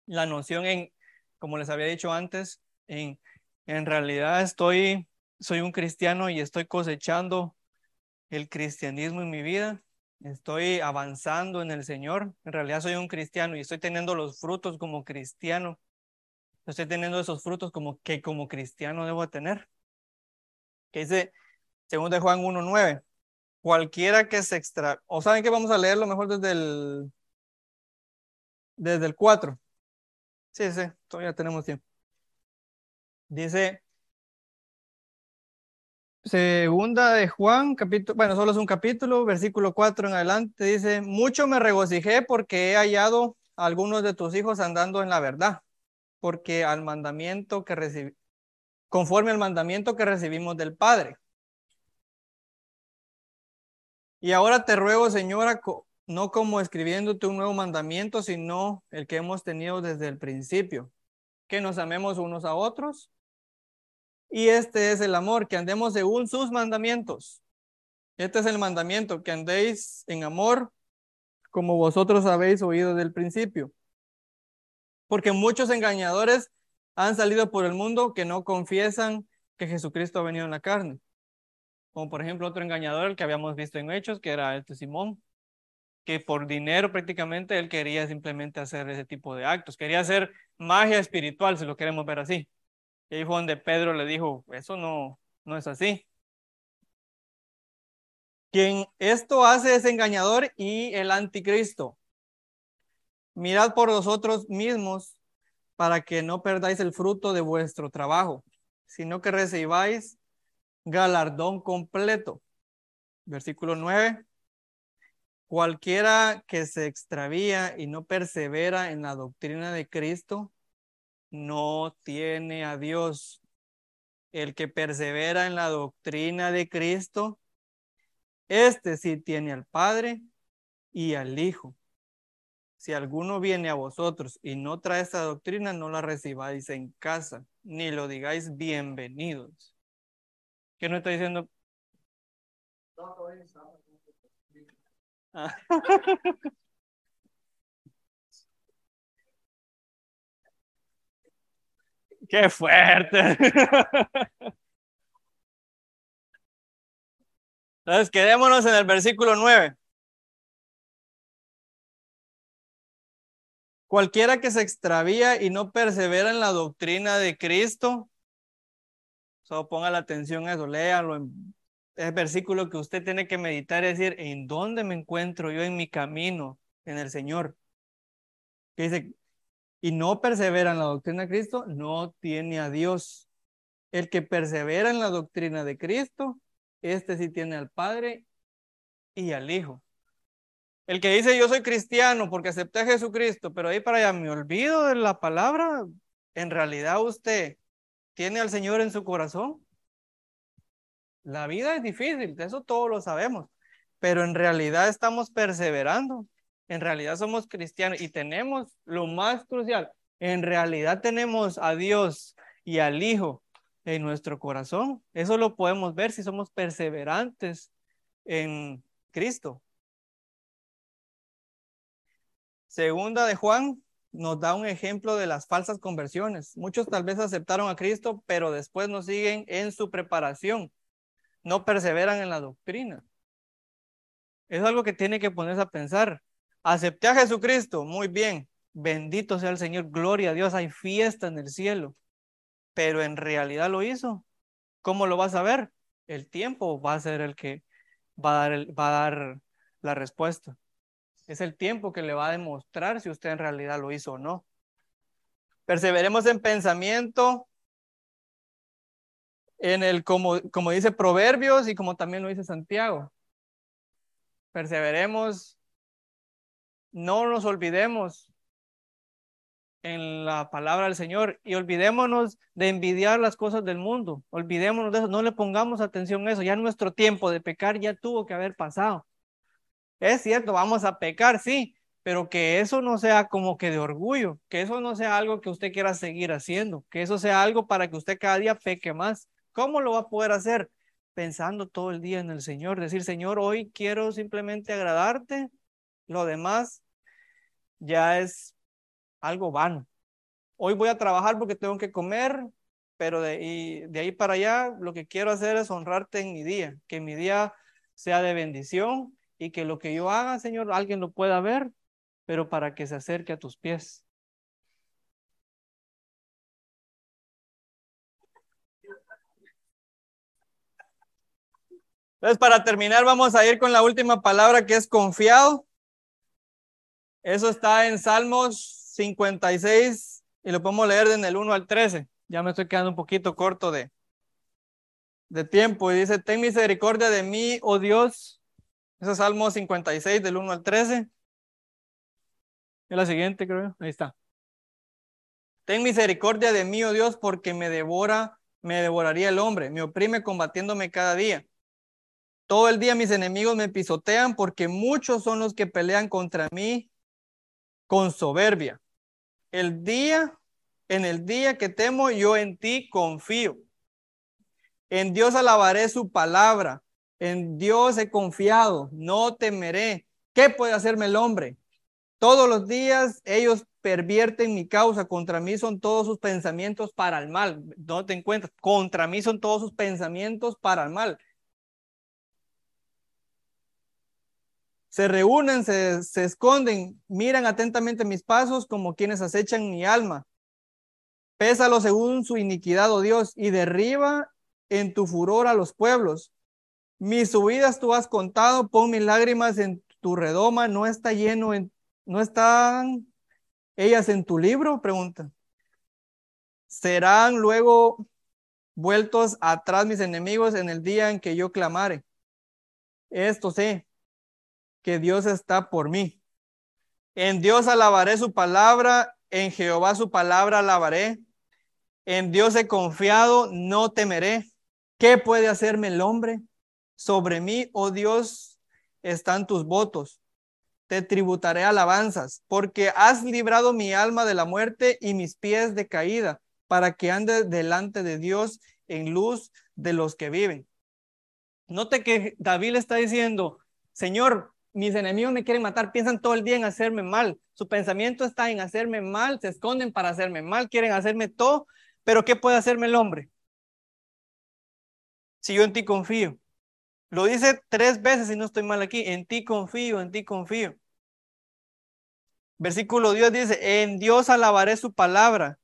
la noción en, como les había dicho antes, en, en realidad estoy, soy un cristiano y estoy cosechando el cristianismo en mi vida. Estoy avanzando en el Señor. En realidad soy un cristiano y estoy teniendo los frutos como cristiano. Estoy teniendo esos frutos como que como cristiano debo tener. Que dice, según de Juan 1.9, cualquiera que se extra... ¿O saben que vamos a leerlo mejor desde el, desde el 4? Sí, sí, todavía tenemos tiempo. Dice, segunda de Juan, capítulo, bueno, solo es un capítulo, versículo 4 en adelante, dice, mucho me regocijé porque he hallado a algunos de tus hijos andando en la verdad, porque al mandamiento que recibí, conforme al mandamiento que recibimos del Padre. Y ahora te ruego, Señora, no como escribiéndote un nuevo mandamiento, sino el que hemos tenido desde el principio, que nos amemos unos a otros. Y este es el amor, que andemos según sus mandamientos. Este es el mandamiento, que andéis en amor como vosotros habéis oído del principio. Porque muchos engañadores han salido por el mundo que no confiesan que Jesucristo ha venido en la carne. Como por ejemplo otro engañador, el que habíamos visto en Hechos, que era este Simón, que por dinero prácticamente él quería simplemente hacer ese tipo de actos, quería hacer magia espiritual, si lo queremos ver así. Y ahí fue donde Pedro le dijo, eso no, no es así. Quien esto hace es engañador y el anticristo. Mirad por vosotros mismos para que no perdáis el fruto de vuestro trabajo, sino que recibáis galardón completo. Versículo 9. Cualquiera que se extravía y no persevera en la doctrina de Cristo, no tiene a Dios. El que persevera en la doctrina de Cristo, este sí tiene al Padre y al Hijo. Si alguno viene a vosotros y no trae esta doctrina, no la recibáis en casa, ni lo digáis bienvenidos. ¿Qué no está diciendo? Qué fuerte. Entonces, quedémonos en el versículo 9. Cualquiera que se extravía y no persevera en la doctrina de Cristo, solo ponga la atención a eso, léalo el versículo que usted tiene que meditar es decir, ¿en dónde me encuentro yo en mi camino en el Señor? Que dice, y no persevera en la doctrina de Cristo, no tiene a Dios. El que persevera en la doctrina de Cristo, este sí tiene al Padre y al Hijo. El que dice yo soy cristiano porque acepté a Jesucristo, pero ahí para allá me olvido de la palabra, en realidad usted tiene al Señor en su corazón. La vida es difícil, de eso todos lo sabemos, pero en realidad estamos perseverando, en realidad somos cristianos y tenemos lo más crucial, en realidad tenemos a Dios y al Hijo en nuestro corazón. Eso lo podemos ver si somos perseverantes en Cristo. Segunda de Juan nos da un ejemplo de las falsas conversiones. Muchos tal vez aceptaron a Cristo, pero después no siguen en su preparación, no perseveran en la doctrina. Es algo que tiene que ponerse a pensar. Acepté a Jesucristo, muy bien, bendito sea el Señor, gloria a Dios, hay fiesta en el cielo, pero en realidad lo hizo. ¿Cómo lo vas a ver? El tiempo va a ser el que va a dar, va a dar la respuesta. Es el tiempo que le va a demostrar si usted en realidad lo hizo o no. Perseveremos en pensamiento, en el, como, como dice Proverbios y como también lo dice Santiago. Perseveremos, no nos olvidemos en la palabra del Señor y olvidémonos de envidiar las cosas del mundo, olvidémonos de eso, no le pongamos atención a eso, ya nuestro tiempo de pecar ya tuvo que haber pasado. Es cierto, vamos a pecar, sí, pero que eso no sea como que de orgullo, que eso no sea algo que usted quiera seguir haciendo, que eso sea algo para que usted cada día peque más. ¿Cómo lo va a poder hacer? Pensando todo el día en el Señor, decir, Señor, hoy quiero simplemente agradarte, lo demás ya es algo vano. Hoy voy a trabajar porque tengo que comer, pero de, de ahí para allá lo que quiero hacer es honrarte en mi día, que mi día sea de bendición y que lo que yo haga, Señor, alguien lo pueda ver, pero para que se acerque a tus pies. Entonces, para terminar, vamos a ir con la última palabra que es confiado. Eso está en Salmos 56 y lo podemos leer en el 1 al 13. Ya me estoy quedando un poquito corto de, de tiempo. Y dice, ten misericordia de mí, oh Dios, ese es Salmo 56 del 1 al 13. Es la siguiente, creo. Ahí está. Ten misericordia de mí, oh Dios, porque me devora, me devoraría el hombre, me oprime combatiéndome cada día. Todo el día mis enemigos me pisotean porque muchos son los que pelean contra mí con soberbia. El día, en el día que temo, yo en ti confío. En Dios alabaré su palabra. En Dios he confiado, no temeré. ¿Qué puede hacerme el hombre? Todos los días ellos pervierten mi causa, contra mí son todos sus pensamientos para el mal. No te encuentras, contra mí son todos sus pensamientos para el mal. Se reúnen, se, se esconden, miran atentamente mis pasos como quienes acechan mi alma. Pésalo según su iniquidad, oh Dios, y derriba en tu furor a los pueblos. Mis subidas tú has contado, pon mis lágrimas en tu redoma, no está lleno en, no están ellas en tu libro, pregunta. Serán luego vueltos atrás mis enemigos en el día en que yo clamare. Esto sé, que Dios está por mí. En Dios alabaré su palabra, en Jehová su palabra alabaré. En Dios he confiado, no temeré. ¿Qué puede hacerme el hombre? Sobre mí, oh Dios, están tus votos. Te tributaré alabanzas, porque has librado mi alma de la muerte y mis pies de caída, para que ande delante de Dios en luz de los que viven. Note que David está diciendo, Señor, mis enemigos me quieren matar, piensan todo el día en hacerme mal. Su pensamiento está en hacerme mal, se esconden para hacerme mal, quieren hacerme todo, pero ¿qué puede hacerme el hombre? Si yo en ti confío. Lo dice tres veces y no estoy mal aquí. En ti confío, en ti confío. Versículo Dios dice, en Dios alabaré su palabra,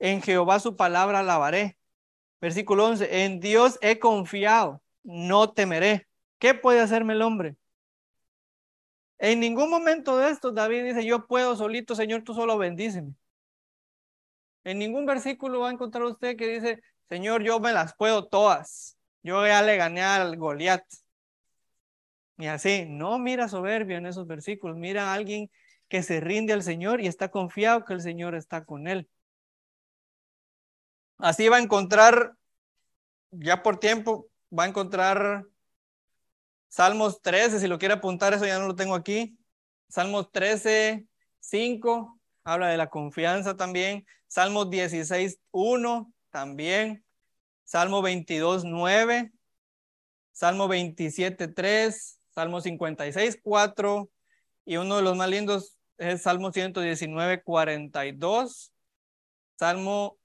en Jehová su palabra alabaré. Versículo 11, en Dios he confiado, no temeré. ¿Qué puede hacerme el hombre? En ningún momento de esto David dice, yo puedo solito, Señor, tú solo bendíceme. En ningún versículo va a encontrar usted que dice, Señor, yo me las puedo todas. Yo ya le gané al Goliat. Y así, no mira soberbia en esos versículos, mira a alguien que se rinde al Señor y está confiado que el Señor está con él. Así va a encontrar, ya por tiempo, va a encontrar Salmos 13, si lo quiere apuntar, eso ya no lo tengo aquí. Salmos 13, 5. habla de la confianza también. Salmo 16, 1 también. Salmo 22, 9. Salmo 27, 3. Salmo 56, 4. Y uno de los más lindos es Salmo 119, 42. Salmo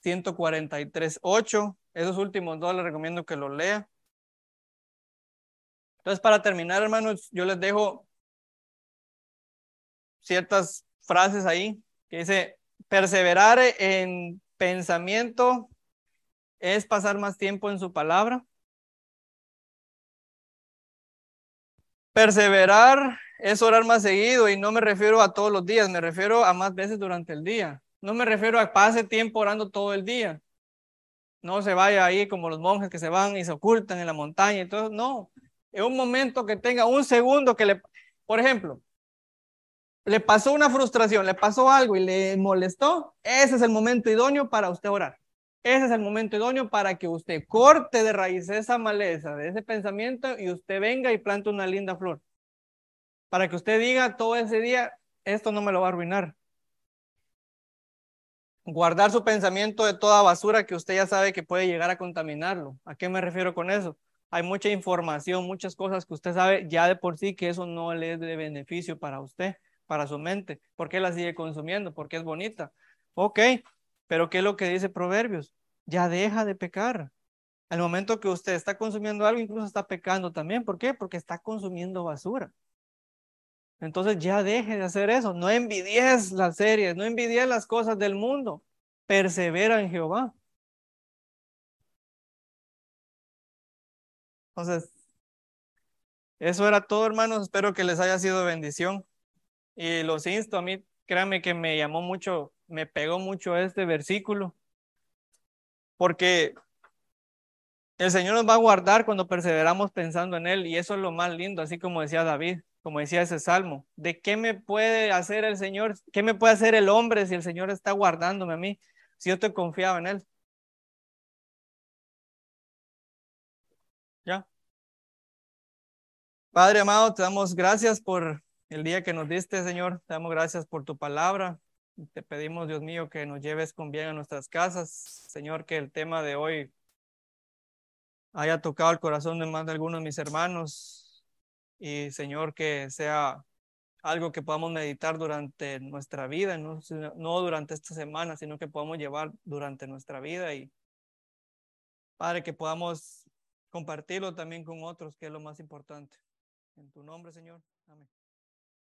143, 8. Esos últimos dos les recomiendo que los lea. Entonces, para terminar, hermanos, yo les dejo ciertas frases ahí que dice, perseverar en pensamiento es pasar más tiempo en su palabra. Perseverar es orar más seguido y no me refiero a todos los días, me refiero a más veces durante el día. No me refiero a pase tiempo orando todo el día. No se vaya ahí como los monjes que se van y se ocultan en la montaña todo. No, en un momento que tenga un segundo que le, por ejemplo, le pasó una frustración, le pasó algo y le molestó, ese es el momento idóneo para usted orar. Ese es el momento idóneo para que usted corte de raíz esa maleza, de ese pensamiento y usted venga y plante una linda flor. Para que usted diga todo ese día, esto no me lo va a arruinar. Guardar su pensamiento de toda basura que usted ya sabe que puede llegar a contaminarlo. ¿A qué me refiero con eso? Hay mucha información, muchas cosas que usted sabe ya de por sí que eso no le es de beneficio para usted, para su mente. ¿Por qué la sigue consumiendo? Porque es bonita. Ok, pero ¿qué es lo que dice Proverbios? Ya deja de pecar. Al momento que usted está consumiendo algo, incluso está pecando también. ¿Por qué? Porque está consumiendo basura. Entonces ya deje de hacer eso. No envidies las series, no envidies las cosas del mundo. Persevera en Jehová. Entonces, eso era todo, hermanos. Espero que les haya sido bendición. Y los insto a mí, créanme que me llamó mucho, me pegó mucho este versículo. Porque el Señor nos va a guardar cuando perseveramos pensando en Él. Y eso es lo más lindo, así como decía David, como decía ese salmo. ¿De qué me puede hacer el Señor? ¿Qué me puede hacer el hombre si el Señor está guardándome a mí? Si yo te confiaba en Él. Ya. Padre amado, te damos gracias por el día que nos diste, Señor. Te damos gracias por tu palabra. Te pedimos, Dios mío, que nos lleves con bien a nuestras casas. Señor, que el tema de hoy haya tocado el corazón de más de algunos de mis hermanos. Y, Señor, que sea algo que podamos meditar durante nuestra vida, no, no durante esta semana, sino que podamos llevar durante nuestra vida. Y, Padre, que podamos compartirlo también con otros, que es lo más importante. En tu nombre, Señor. Amén.